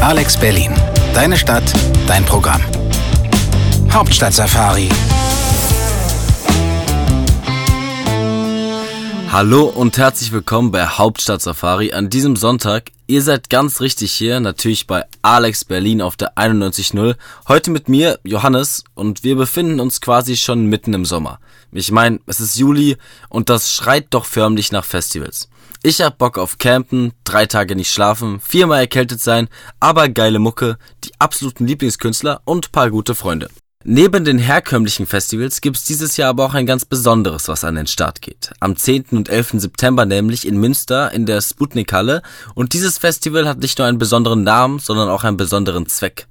Alex Berlin. Deine Stadt, dein Programm. Hauptstadt-Safari. Hallo und herzlich willkommen bei Hauptstadt Safari an diesem Sonntag. Ihr seid ganz richtig hier, natürlich bei Alex Berlin auf der 91.0. Heute mit mir, Johannes, und wir befinden uns quasi schon mitten im Sommer. Ich meine, es ist Juli und das schreit doch förmlich nach Festivals. Ich hab Bock auf Campen, drei Tage nicht schlafen, viermal erkältet sein, aber geile Mucke, die absoluten Lieblingskünstler und paar gute Freunde. Neben den herkömmlichen Festivals gibt's dieses Jahr aber auch ein ganz besonderes, was an den Start geht. Am 10. und 11. September nämlich in Münster in der Sputnik-Halle. Und dieses Festival hat nicht nur einen besonderen Namen, sondern auch einen besonderen Zweck.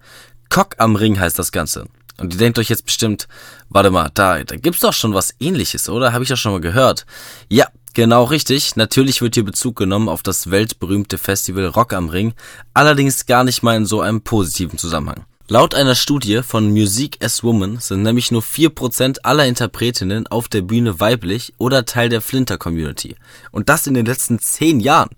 Cock am Ring heißt das Ganze. Und ihr denkt euch jetzt bestimmt, warte mal, da, da gibt's doch schon was ähnliches, oder? Habe ich ja schon mal gehört. Ja, Genau richtig. Natürlich wird hier Bezug genommen auf das weltberühmte Festival Rock am Ring, allerdings gar nicht mal in so einem positiven Zusammenhang. Laut einer Studie von Music as Woman sind nämlich nur 4% aller Interpretinnen auf der Bühne weiblich oder Teil der Flinter-Community. Und das in den letzten 10 Jahren.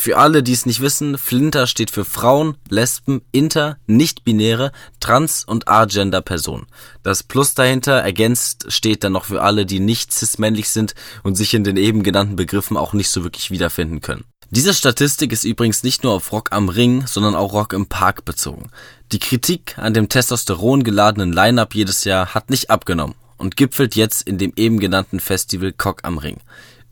Für alle, die es nicht wissen, Flinter steht für Frauen, Lesben, Inter, Nicht-Binäre, Trans- und Agender-Personen. Das Plus dahinter ergänzt steht dann noch für alle, die nicht cis-männlich sind und sich in den eben genannten Begriffen auch nicht so wirklich wiederfinden können. Diese Statistik ist übrigens nicht nur auf Rock am Ring, sondern auch Rock im Park bezogen. Die Kritik an dem Testosteron geladenen Line-Up jedes Jahr hat nicht abgenommen und gipfelt jetzt in dem eben genannten Festival Cock am Ring.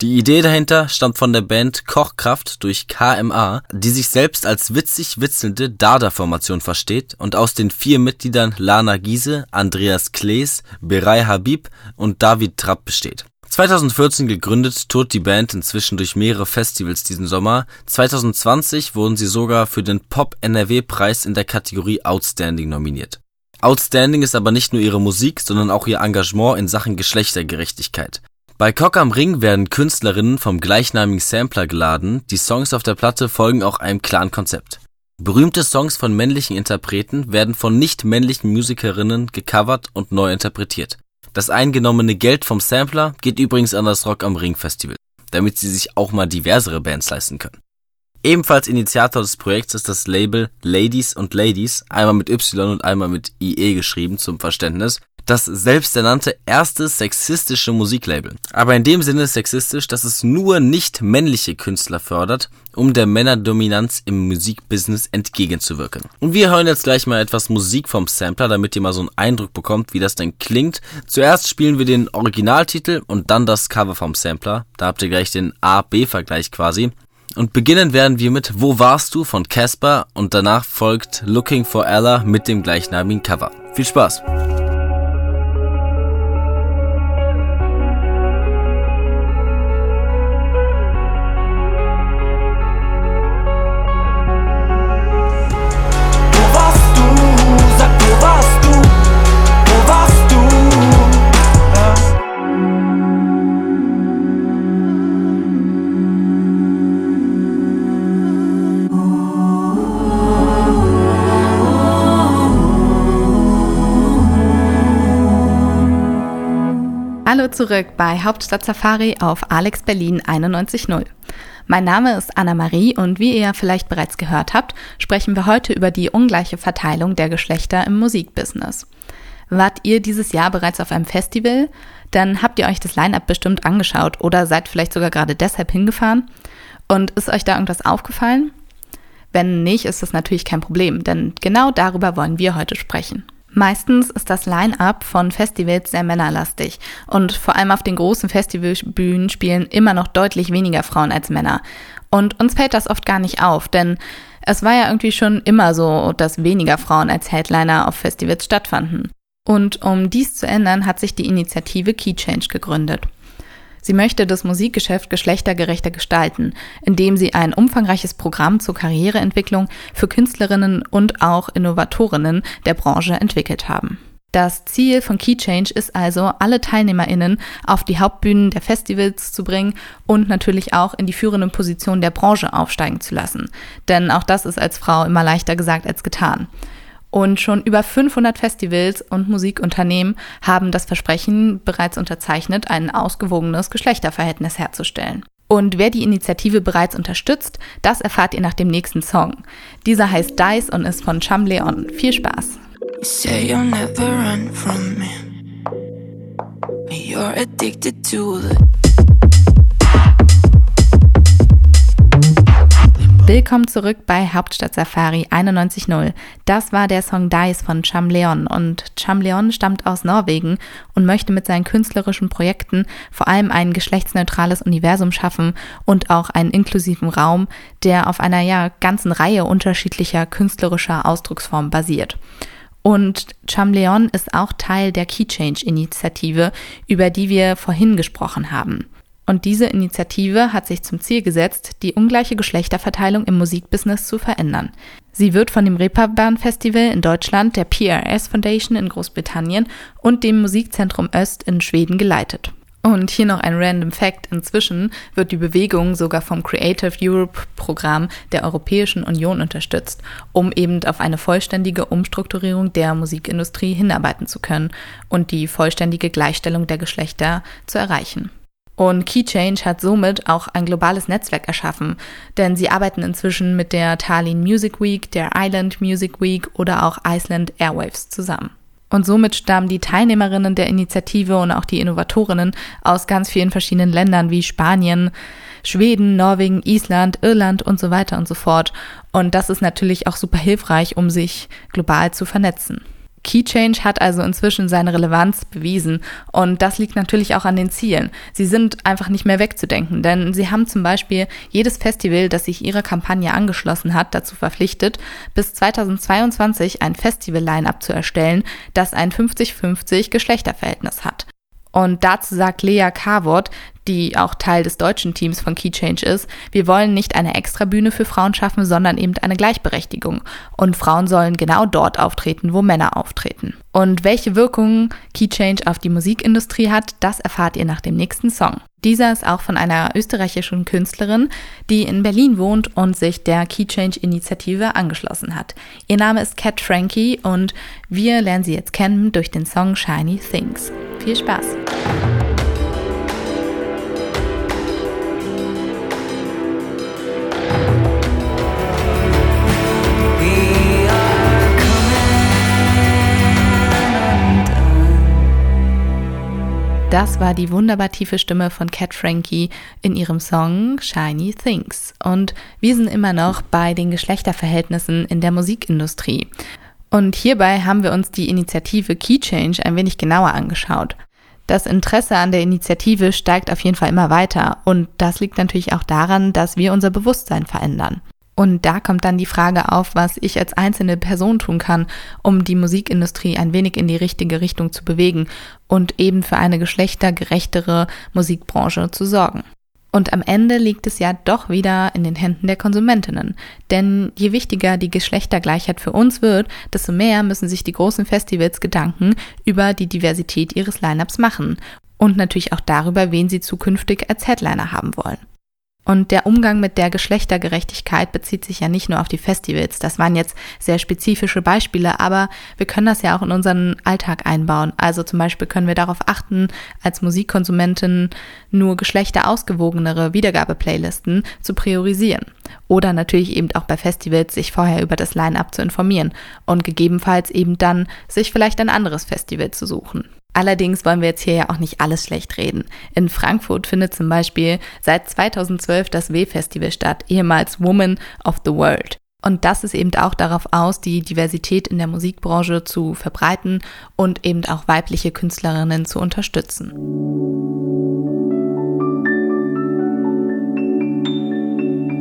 Die Idee dahinter stammt von der Band Kochkraft durch KMA, die sich selbst als witzig witzelnde Dada-Formation versteht und aus den vier Mitgliedern Lana Giese, Andreas Klees, Beray Habib und David Trapp besteht. 2014 gegründet, tourt die Band inzwischen durch mehrere Festivals diesen Sommer. 2020 wurden sie sogar für den Pop-NRW-Preis in der Kategorie Outstanding nominiert. Outstanding ist aber nicht nur ihre Musik, sondern auch ihr Engagement in Sachen Geschlechtergerechtigkeit. Bei Cock am Ring werden Künstlerinnen vom gleichnamigen Sampler geladen, die Songs auf der Platte folgen auch einem klaren Konzept. Berühmte Songs von männlichen Interpreten werden von nicht-männlichen Musikerinnen gecovert und neu interpretiert. Das eingenommene Geld vom Sampler geht übrigens an das Rock am Ring Festival, damit sie sich auch mal diversere Bands leisten können. Ebenfalls Initiator des Projekts ist das Label Ladies und Ladies, einmal mit Y und einmal mit IE geschrieben zum Verständnis, das selbsternannte erste sexistische Musiklabel. Aber in dem Sinne sexistisch, dass es nur nicht männliche Künstler fördert, um der Männerdominanz im Musikbusiness entgegenzuwirken. Und wir hören jetzt gleich mal etwas Musik vom Sampler, damit ihr mal so einen Eindruck bekommt, wie das denn klingt. Zuerst spielen wir den Originaltitel und dann das Cover vom Sampler. Da habt ihr gleich den A-B-Vergleich quasi. Und beginnen werden wir mit Wo warst du von Casper und danach folgt Looking for Ella mit dem gleichnamigen Cover. Viel Spaß! Zurück bei Hauptstadt Safari auf Alex Berlin 91.0. Mein Name ist Anna-Marie und wie ihr vielleicht bereits gehört habt, sprechen wir heute über die ungleiche Verteilung der Geschlechter im Musikbusiness. Wart ihr dieses Jahr bereits auf einem Festival? Dann habt ihr euch das Line-up bestimmt angeschaut oder seid vielleicht sogar gerade deshalb hingefahren. Und ist euch da irgendwas aufgefallen? Wenn nicht, ist das natürlich kein Problem, denn genau darüber wollen wir heute sprechen. Meistens ist das Line-up von Festivals sehr männerlastig und vor allem auf den großen Festivalbühnen spielen immer noch deutlich weniger Frauen als Männer. Und uns fällt das oft gar nicht auf, denn es war ja irgendwie schon immer so, dass weniger Frauen als Headliner auf Festivals stattfanden. Und um dies zu ändern, hat sich die Initiative Key Change gegründet. Sie möchte das Musikgeschäft geschlechtergerechter gestalten, indem sie ein umfangreiches Programm zur Karriereentwicklung für Künstlerinnen und auch Innovatorinnen der Branche entwickelt haben. Das Ziel von Key ist also, alle TeilnehmerInnen auf die Hauptbühnen der Festivals zu bringen und natürlich auch in die führenden Positionen der Branche aufsteigen zu lassen. Denn auch das ist als Frau immer leichter gesagt als getan. Und schon über 500 Festivals und Musikunternehmen haben das Versprechen bereits unterzeichnet, ein ausgewogenes Geschlechterverhältnis herzustellen. Und wer die Initiative bereits unterstützt, das erfahrt ihr nach dem nächsten Song. Dieser heißt Dice und ist von Cham Leon. Viel Spaß! You're Willkommen zurück bei Hauptstadt Safari 91.0. Das war der Song Dice von Cham Leon und Cham Leon stammt aus Norwegen und möchte mit seinen künstlerischen Projekten vor allem ein geschlechtsneutrales Universum schaffen und auch einen inklusiven Raum, der auf einer ja ganzen Reihe unterschiedlicher künstlerischer Ausdrucksformen basiert. Und Cham Leon ist auch Teil der Key Change Initiative, über die wir vorhin gesprochen haben. Und diese Initiative hat sich zum Ziel gesetzt, die ungleiche Geschlechterverteilung im Musikbusiness zu verändern. Sie wird von dem Reeperbahn Festival in Deutschland, der PRS Foundation in Großbritannien und dem Musikzentrum Öst in Schweden geleitet. Und hier noch ein random Fact. Inzwischen wird die Bewegung sogar vom Creative Europe Programm der Europäischen Union unterstützt, um eben auf eine vollständige Umstrukturierung der Musikindustrie hinarbeiten zu können und die vollständige Gleichstellung der Geschlechter zu erreichen. Und KeyChange hat somit auch ein globales Netzwerk erschaffen, denn sie arbeiten inzwischen mit der Tallinn Music Week, der Island Music Week oder auch Iceland Airwaves zusammen. Und somit stammen die Teilnehmerinnen der Initiative und auch die Innovatorinnen aus ganz vielen verschiedenen Ländern wie Spanien, Schweden, Norwegen, Island, Irland und so weiter und so fort. Und das ist natürlich auch super hilfreich, um sich global zu vernetzen. Keychange hat also inzwischen seine Relevanz bewiesen und das liegt natürlich auch an den Zielen. Sie sind einfach nicht mehr wegzudenken, denn sie haben zum Beispiel jedes Festival, das sich ihrer Kampagne angeschlossen hat, dazu verpflichtet, bis 2022 ein Festival-Line-up zu erstellen, das ein 50-50 Geschlechterverhältnis hat. Und dazu sagt Lea Carwort, die auch Teil des deutschen Teams von Keychange ist, wir wollen nicht eine extra Bühne für Frauen schaffen, sondern eben eine Gleichberechtigung. Und Frauen sollen genau dort auftreten, wo Männer auftreten. Und welche Wirkungen Keychange auf die Musikindustrie hat, das erfahrt ihr nach dem nächsten Song. Dieser ist auch von einer österreichischen Künstlerin, die in Berlin wohnt und sich der Keychange-Initiative angeschlossen hat. Ihr Name ist Cat Frankie und wir lernen sie jetzt kennen durch den Song Shiny Things. Viel Spaß! Das war die wunderbar tiefe Stimme von Cat Frankie in ihrem Song Shiny Things. Und wir sind immer noch bei den Geschlechterverhältnissen in der Musikindustrie. Und hierbei haben wir uns die Initiative Key Change ein wenig genauer angeschaut. Das Interesse an der Initiative steigt auf jeden Fall immer weiter und das liegt natürlich auch daran, dass wir unser Bewusstsein verändern. Und da kommt dann die Frage auf, was ich als einzelne Person tun kann, um die Musikindustrie ein wenig in die richtige Richtung zu bewegen und eben für eine geschlechtergerechtere Musikbranche zu sorgen. Und am Ende liegt es ja doch wieder in den Händen der Konsumentinnen. Denn je wichtiger die Geschlechtergleichheit für uns wird, desto mehr müssen sich die großen Festivals Gedanken über die Diversität ihres Lineups machen. Und natürlich auch darüber, wen sie zukünftig als Headliner haben wollen. Und der Umgang mit der Geschlechtergerechtigkeit bezieht sich ja nicht nur auf die Festivals. Das waren jetzt sehr spezifische Beispiele, aber wir können das ja auch in unseren Alltag einbauen. Also zum Beispiel können wir darauf achten, als Musikkonsumentin nur geschlechterausgewogenere Wiedergabeplaylisten zu priorisieren. Oder natürlich eben auch bei Festivals sich vorher über das Line-up zu informieren und gegebenenfalls eben dann sich vielleicht ein anderes Festival zu suchen. Allerdings wollen wir jetzt hier ja auch nicht alles schlecht reden. In Frankfurt findet zum Beispiel seit 2012 das W-Festival statt, ehemals Woman of the World. Und das ist eben auch darauf aus, die Diversität in der Musikbranche zu verbreiten und eben auch weibliche Künstlerinnen zu unterstützen.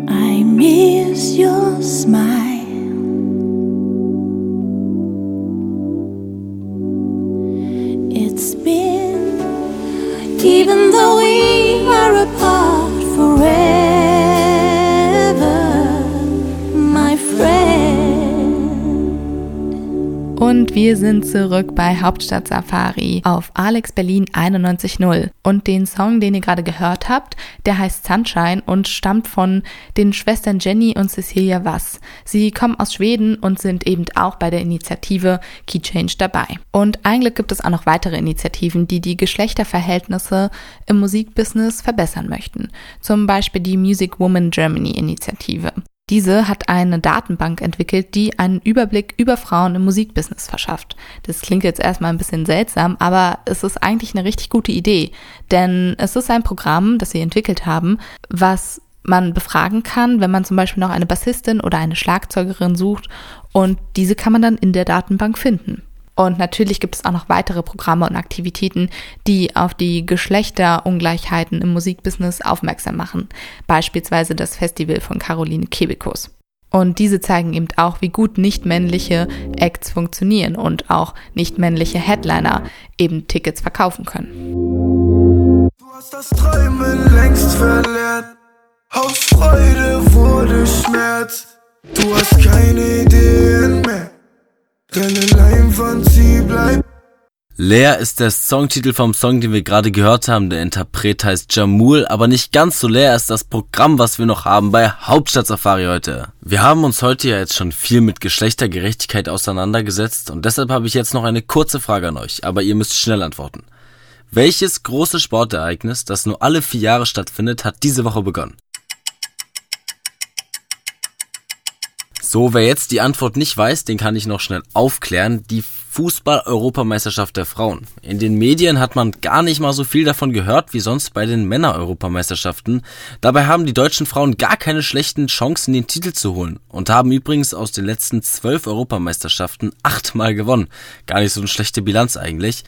I miss your smile. Und wir sind zurück bei Hauptstadt Safari auf Alex Berlin 91.0. Und den Song, den ihr gerade gehört habt, der heißt Sunshine und stammt von den Schwestern Jenny und Cecilia Wass. Sie kommen aus Schweden und sind eben auch bei der Initiative Key Change dabei. Und eigentlich gibt es auch noch weitere Initiativen, die die Geschlechterverhältnisse im Musikbusiness verbessern möchten. Zum Beispiel die Music Woman Germany Initiative. Diese hat eine Datenbank entwickelt, die einen Überblick über Frauen im Musikbusiness verschafft. Das klingt jetzt erstmal ein bisschen seltsam, aber es ist eigentlich eine richtig gute Idee, denn es ist ein Programm, das sie entwickelt haben, was man befragen kann, wenn man zum Beispiel noch eine Bassistin oder eine Schlagzeugerin sucht und diese kann man dann in der Datenbank finden. Und natürlich gibt es auch noch weitere Programme und Aktivitäten, die auf die Geschlechterungleichheiten im Musikbusiness aufmerksam machen. Beispielsweise das Festival von Caroline Kebekus. Und diese zeigen eben auch, wie gut nicht-männliche Acts funktionieren und auch nicht-männliche Headliner eben Tickets verkaufen können. Du hast das Träumen längst verlernt. Aus Freude wurde Schmerz. Du hast keine Ideen mehr. Deine Sie bleibt. Leer ist der Songtitel vom Song, den wir gerade gehört haben. Der Interpret heißt Jamul, aber nicht ganz so leer ist das Programm, was wir noch haben bei Hauptstadt Safari heute. Wir haben uns heute ja jetzt schon viel mit Geschlechtergerechtigkeit auseinandergesetzt und deshalb habe ich jetzt noch eine kurze Frage an euch, aber ihr müsst schnell antworten. Welches große Sportereignis, das nur alle vier Jahre stattfindet, hat diese Woche begonnen? So, wer jetzt die Antwort nicht weiß, den kann ich noch schnell aufklären. Die Fußball-Europameisterschaft der Frauen. In den Medien hat man gar nicht mal so viel davon gehört wie sonst bei den Männer-Europameisterschaften. Dabei haben die deutschen Frauen gar keine schlechten Chancen, den Titel zu holen und haben übrigens aus den letzten zwölf Europameisterschaften achtmal gewonnen. Gar nicht so eine schlechte Bilanz eigentlich.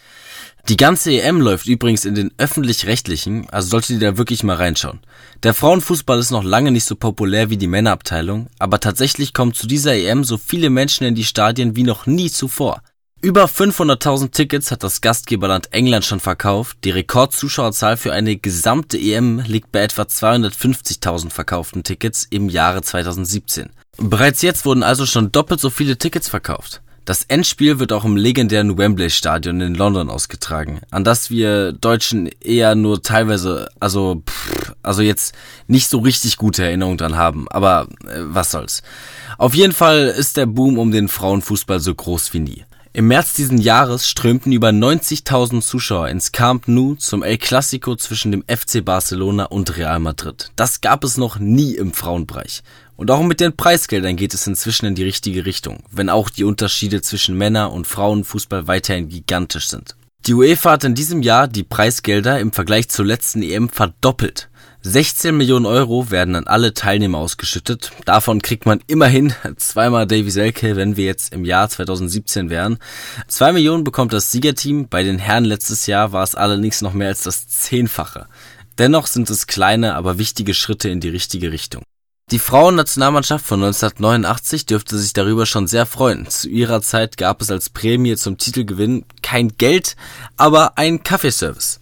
Die ganze EM läuft übrigens in den öffentlich-rechtlichen, also solltet ihr da wirklich mal reinschauen. Der Frauenfußball ist noch lange nicht so populär wie die Männerabteilung, aber tatsächlich kommen zu dieser EM so viele Menschen in die Stadien wie noch nie zuvor. Über 500.000 Tickets hat das Gastgeberland England schon verkauft. Die Rekordzuschauerzahl für eine gesamte EM liegt bei etwa 250.000 verkauften Tickets im Jahre 2017. Bereits jetzt wurden also schon doppelt so viele Tickets verkauft. Das Endspiel wird auch im legendären Wembley Stadion in London ausgetragen, an das wir Deutschen eher nur teilweise, also, pff, also jetzt nicht so richtig gute Erinnerungen dran haben, aber äh, was soll's. Auf jeden Fall ist der Boom um den Frauenfußball so groß wie nie. Im März diesen Jahres strömten über 90.000 Zuschauer ins Camp Nou zum El Clasico zwischen dem FC Barcelona und Real Madrid. Das gab es noch nie im Frauenbereich. Und auch mit den Preisgeldern geht es inzwischen in die richtige Richtung, wenn auch die Unterschiede zwischen Männer- und Frauenfußball weiterhin gigantisch sind. Die UEFA hat in diesem Jahr die Preisgelder im Vergleich zur letzten EM verdoppelt. 16 Millionen Euro werden an alle Teilnehmer ausgeschüttet. Davon kriegt man immerhin zweimal Davy Selke, wenn wir jetzt im Jahr 2017 wären. Zwei Millionen bekommt das Siegerteam. Bei den Herren letztes Jahr war es allerdings noch mehr als das Zehnfache. Dennoch sind es kleine, aber wichtige Schritte in die richtige Richtung. Die Frauennationalmannschaft von 1989 dürfte sich darüber schon sehr freuen. Zu ihrer Zeit gab es als Prämie zum Titelgewinn kein Geld, aber einen Kaffeeservice.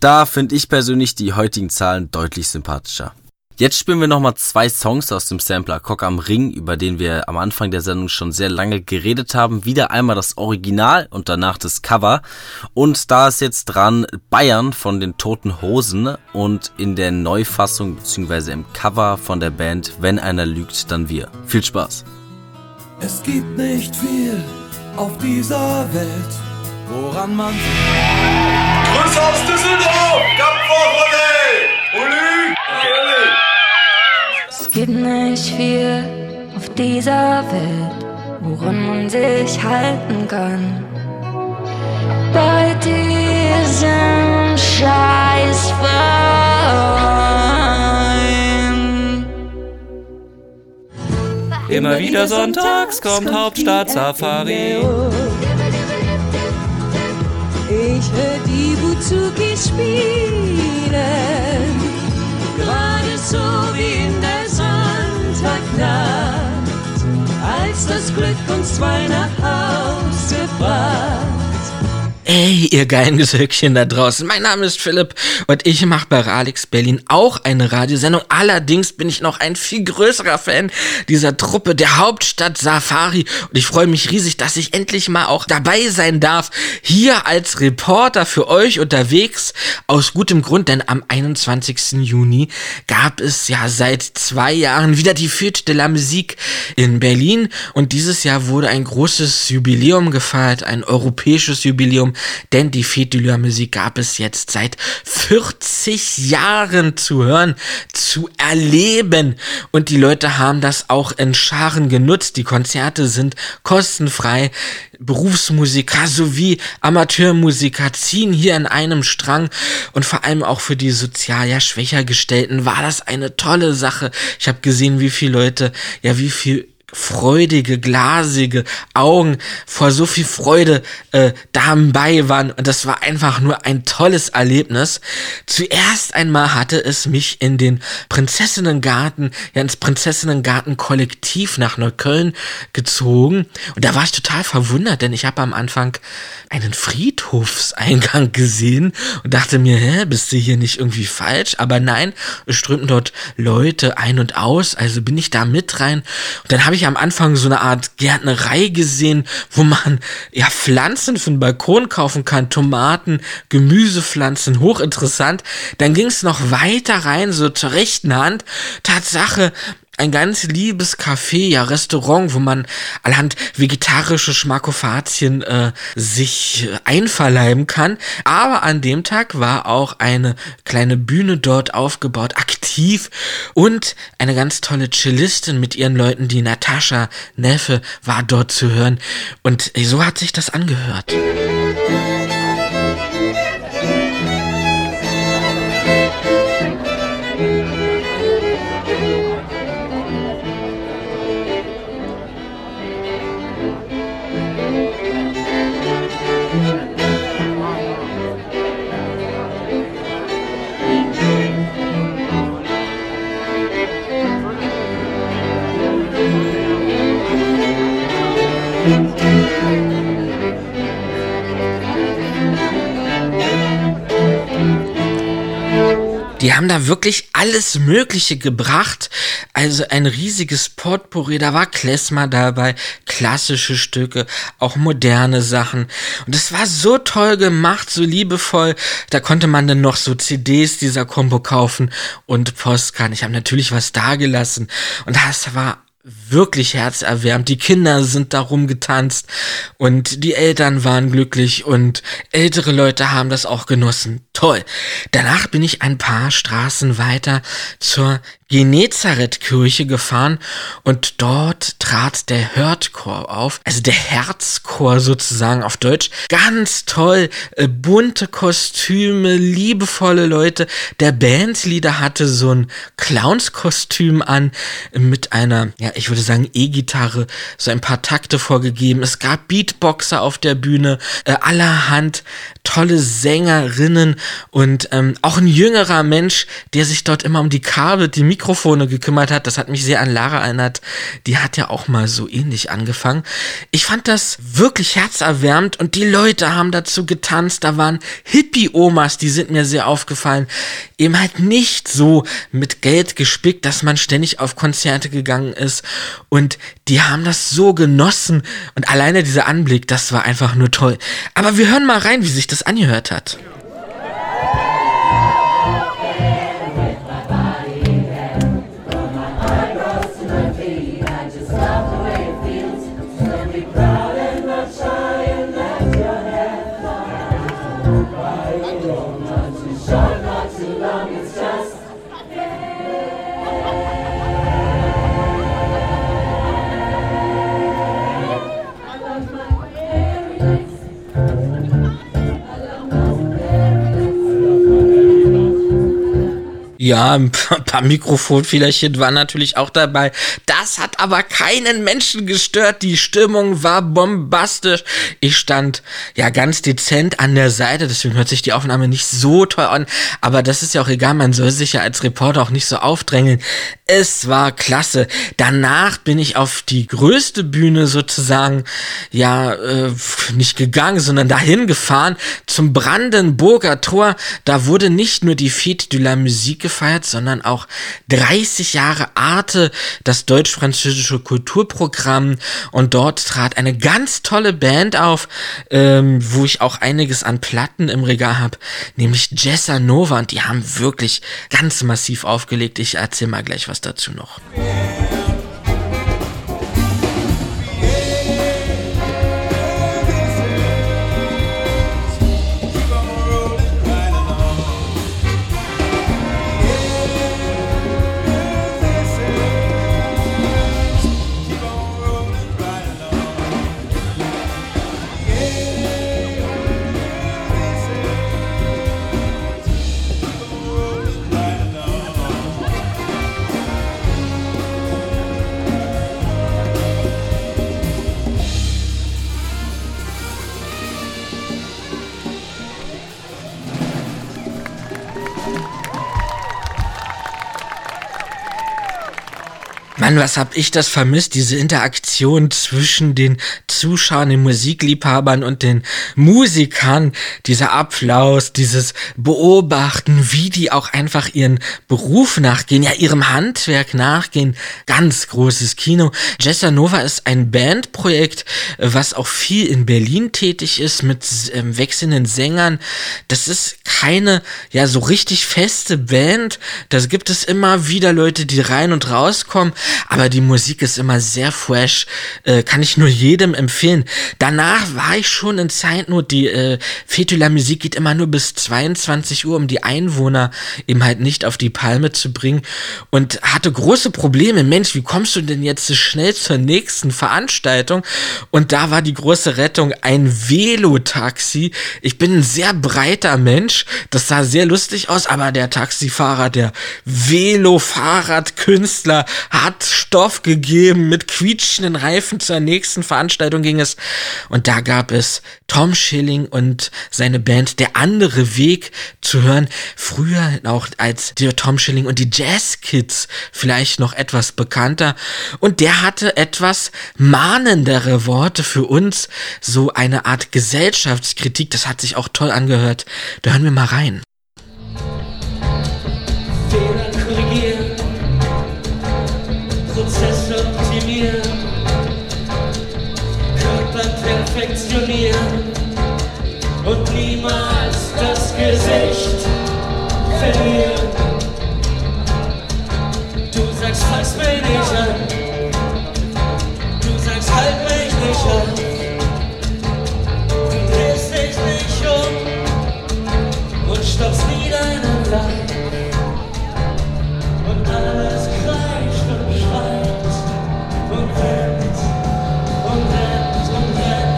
Da finde ich persönlich die heutigen Zahlen deutlich sympathischer. Jetzt spielen wir nochmal zwei Songs aus dem Sampler Cock am Ring, über den wir am Anfang der Sendung schon sehr lange geredet haben. Wieder einmal das Original und danach das Cover. Und da ist jetzt dran Bayern von den Toten Hosen und in der Neufassung bzw. im Cover von der Band Wenn einer lügt, dann wir. Viel Spaß. Es gibt nicht viel auf dieser Welt, woran man. Grüße aus Düsseldorf! Olé! Olé! Es gibt nicht viel auf dieser Welt, woran man sich halten kann. Bei diesem Scheißverein. Immer wieder sonntags kommt Hauptstadt Safari. Ich will die Buzuki spielen, gerade so wie in der Sonntagnacht, als das Glück uns zwei nach Hause bracht. Ey, ihr geilen Gesöckchen da draußen. Mein Name ist Philipp und ich mache bei Ralix Berlin auch eine Radiosendung. Allerdings bin ich noch ein viel größerer Fan dieser Truppe der Hauptstadt Safari und ich freue mich riesig, dass ich endlich mal auch dabei sein darf. Hier als Reporter für euch unterwegs. Aus gutem Grund, denn am 21. Juni gab es ja seit zwei Jahren wieder die Fête de la Musique in Berlin und dieses Jahr wurde ein großes Jubiläum gefeiert, ein europäisches Jubiläum denn die la Musique gab es jetzt seit 40 Jahren zu hören, zu erleben und die Leute haben das auch in Scharen genutzt. Die Konzerte sind kostenfrei. Berufsmusiker sowie Amateurmusiker ziehen hier in einem Strang und vor allem auch für die sozial ja schwächer gestellten war das eine tolle Sache. Ich habe gesehen, wie viele Leute, ja wie viel freudige, glasige Augen vor so viel Freude äh, dabei waren. Und das war einfach nur ein tolles Erlebnis. Zuerst einmal hatte es mich in den Prinzessinnengarten, ja ins Prinzessinnengarten-Kollektiv nach Neukölln gezogen. Und da war ich total verwundert, denn ich habe am Anfang einen Friedhofseingang gesehen und dachte mir, hä, bist du hier nicht irgendwie falsch? Aber nein, es strömten dort Leute ein und aus, also bin ich da mit rein. Und dann habe ich am Anfang so eine Art Gärtnerei gesehen, wo man ja Pflanzen für den Balkon kaufen kann, Tomaten, Gemüsepflanzen, hochinteressant. Dann ging es noch weiter rein, so zur rechten Hand. Tatsache, ein ganz liebes Café, ja Restaurant, wo man anhand vegetarische Schmackofazien äh, sich einverleiben kann. Aber an dem Tag war auch eine kleine Bühne dort aufgebaut, aktiv und eine ganz tolle Cellistin mit ihren Leuten, die Natascha Neffe, war dort zu hören. Und so hat sich das angehört. Da wirklich alles Mögliche gebracht. Also ein riesiges Potpourri. Da war Klezmer dabei, klassische Stücke, auch moderne Sachen. Und es war so toll gemacht, so liebevoll. Da konnte man dann noch so CDs dieser Combo kaufen und Postkarten. Ich habe natürlich was dagelassen. Und das war wirklich herzerwärmend. Die Kinder sind darum getanzt und die Eltern waren glücklich und ältere Leute haben das auch genossen. Toll. Danach bin ich ein paar Straßen weiter zur Genezareth-Kirche gefahren und dort trat der Hörtchor auf, also der Herzchor sozusagen auf Deutsch. Ganz toll, äh, bunte Kostüme, liebevolle Leute. Der Bandleader hatte so ein Clownskostüm an mit einer, ja, ich würde sagen E-Gitarre, so ein paar Takte vorgegeben. Es gab Beatboxer auf der Bühne, äh, allerhand tolle Sängerinnen und ähm, auch ein jüngerer Mensch, der sich dort immer um die Kabel, die Mikrofone gekümmert hat. Das hat mich sehr an Lara erinnert. Die hat ja auch mal so ähnlich angefangen. Ich fand das wirklich herzerwärmend und die Leute haben dazu getanzt. Da waren Hippie-Omas, die sind mir sehr aufgefallen. Eben halt nicht so mit Geld gespickt, dass man ständig auf Konzerte gegangen ist. Und die haben das so genossen. Und alleine dieser Anblick, das war einfach nur toll. Aber wir hören mal rein, wie sich das angehört hat. Ja, ein paar Mikrofonfehlerchen waren natürlich auch dabei. Das hat aber keinen Menschen gestört. Die Stimmung war bombastisch. Ich stand ja ganz dezent an der Seite, deswegen hört sich die Aufnahme nicht so toll an. Aber das ist ja auch egal, man soll sich ja als Reporter auch nicht so aufdrängeln. Es war klasse. Danach bin ich auf die größte Bühne sozusagen, ja, äh, nicht gegangen, sondern dahin gefahren zum Brandenburger Tor. Da wurde nicht nur die Fête de la Musique gefeiert, sondern auch 30 Jahre Arte, das deutsch-französische Kulturprogramm. Und dort trat eine ganz tolle Band auf, ähm, wo ich auch einiges an Platten im Regal habe, nämlich Jessa Nova. Und die haben wirklich ganz massiv aufgelegt. Ich erzähle mal gleich was dazu noch. Mann, was hab ich das vermisst, diese Interaktion zwischen den Zuschauern, den Musikliebhabern und den Musikern, dieser Applaus, dieses Beobachten, wie die auch einfach ihren Beruf nachgehen, ja ihrem Handwerk nachgehen, ganz großes Kino. Jessa Nova ist ein Bandprojekt, was auch viel in Berlin tätig ist, mit ähm, wechselnden Sängern. Das ist keine, ja, so richtig feste Band. Da gibt es immer wieder Leute, die rein und rauskommen aber die Musik ist immer sehr fresh, äh, kann ich nur jedem empfehlen. Danach war ich schon in Zeitnot, die äh, Fetula Musik geht immer nur bis 22 Uhr, um die Einwohner eben halt nicht auf die Palme zu bringen und hatte große Probleme. Mensch, wie kommst du denn jetzt so schnell zur nächsten Veranstaltung? Und da war die große Rettung ein Velotaxi. Ich bin ein sehr breiter Mensch, das sah sehr lustig aus, aber der Taxifahrer, der Velo-Fahrradkünstler hat Stoff gegeben. Mit quietschenden Reifen zur nächsten Veranstaltung ging es. Und da gab es Tom Schilling und seine Band Der andere Weg zu hören. Früher auch als der Tom Schilling und die Jazz Kids vielleicht noch etwas bekannter. Und der hatte etwas mahnendere Worte für uns. So eine Art Gesellschaftskritik. Das hat sich auch toll angehört. Da hören wir mal rein. Du sagst, halt mich an, du drehst dich nicht um und stoppst nie deinen. Und alles kreischt und schreit und rennt und rennt und rennt.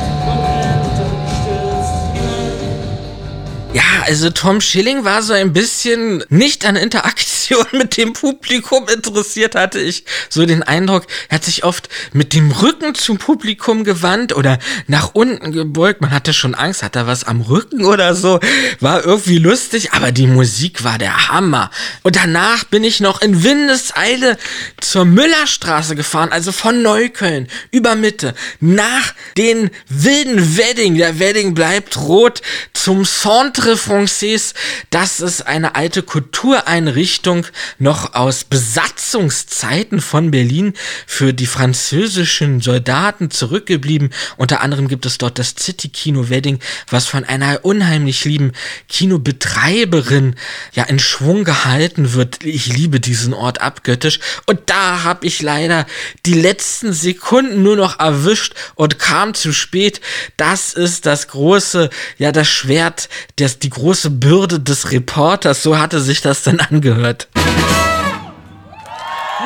Ja, also Tom Schilling war so ein bisschen nicht an Interaktion mit dem Publikum interessiert, hatte ich so den Eindruck. Er hat sich oft mit dem Rücken zum Publikum gewandt oder nach unten gebeugt. Man hatte schon Angst, hat er was am Rücken oder so. War irgendwie lustig, aber die Musik war der Hammer. Und danach bin ich noch in Windeseile zur Müllerstraße gefahren, also von Neukölln über Mitte nach den wilden Wedding. Der Wedding bleibt rot zum Centre Français. Das ist eine alte Kultureinrichtung noch aus Besatzungszeiten von Berlin für die französischen Soldaten zurückgeblieben. Unter anderem gibt es dort das City Kino Wedding, was von einer unheimlich lieben Kinobetreiberin ja in Schwung gehalten wird. Ich liebe diesen Ort abgöttisch. Und da habe ich leider die letzten Sekunden nur noch erwischt und kam zu spät. Das ist das große, ja, das Schwert, das, die große Bürde des Reporters. So hatte sich das dann angehört.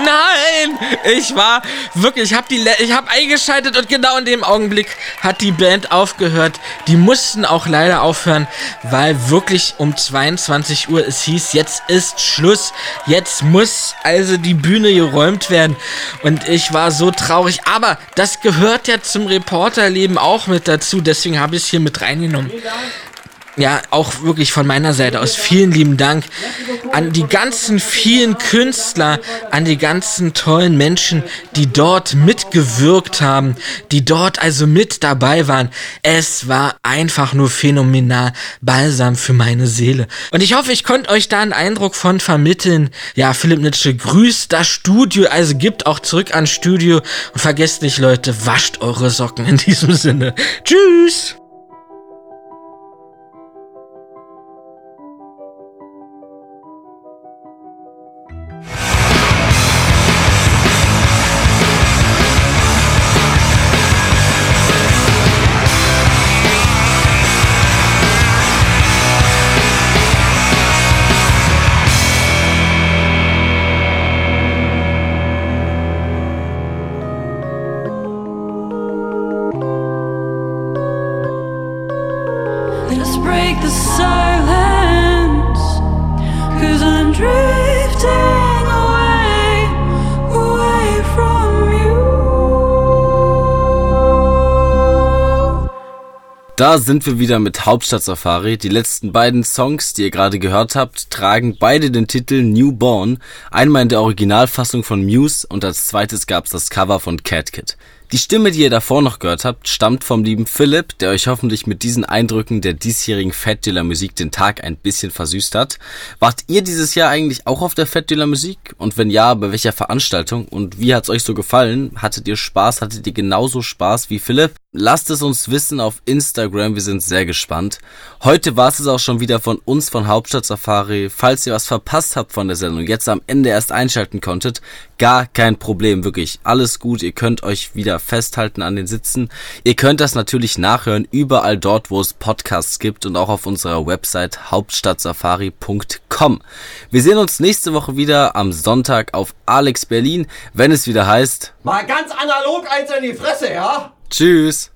Nein! Ich war wirklich, ich habe die, ich habe eingeschaltet und genau in dem Augenblick hat die Band aufgehört. Die mussten auch leider aufhören, weil wirklich um 22 Uhr es hieß, jetzt ist Schluss. Jetzt muss also die Bühne geräumt werden. Und ich war so traurig. Aber das gehört ja zum Reporterleben auch mit dazu. Deswegen habe ich es hier mit reingenommen. Ja, auch wirklich von meiner Seite aus vielen lieben Dank an die ganzen vielen Künstler, an die ganzen tollen Menschen, die dort mitgewirkt haben, die dort also mit dabei waren. Es war einfach nur phänomenal, balsam für meine Seele. Und ich hoffe, ich konnte euch da einen Eindruck von vermitteln. Ja, Philipp Nitsche grüßt das Studio, also gibt auch zurück ans Studio und vergesst nicht, Leute, wascht eure Socken in diesem Sinne. Tschüss! Da sind wir wieder mit Hauptstadt Safari. Die letzten beiden Songs, die ihr gerade gehört habt, tragen beide den Titel Newborn. Einmal in der Originalfassung von Muse und als zweites gab's das Cover von Cat Kid. Die Stimme, die ihr davor noch gehört habt, stammt vom lieben Philipp, der euch hoffentlich mit diesen Eindrücken der diesjährigen Fat Dealer Musik den Tag ein bisschen versüßt hat. Wart ihr dieses Jahr eigentlich auch auf der Fat Dealer Musik? Und wenn ja, bei welcher Veranstaltung? Und wie hat's euch so gefallen? Hattet ihr Spaß? Hattet ihr genauso Spaß wie Philipp? Lasst es uns wissen auf Instagram, wir sind sehr gespannt. Heute war es auch schon wieder von uns von Hauptstadt Safari. Falls ihr was verpasst habt von der Sendung, jetzt am Ende erst einschalten konntet, gar kein Problem, wirklich. Alles gut, ihr könnt euch wieder festhalten an den Sitzen. Ihr könnt das natürlich nachhören, überall dort, wo es Podcasts gibt und auch auf unserer Website hauptstadtsafari.com. Wir sehen uns nächste Woche wieder am Sonntag auf Alex Berlin, wenn es wieder heißt Mal ganz analog eins in die Fresse, ja? Tschüss.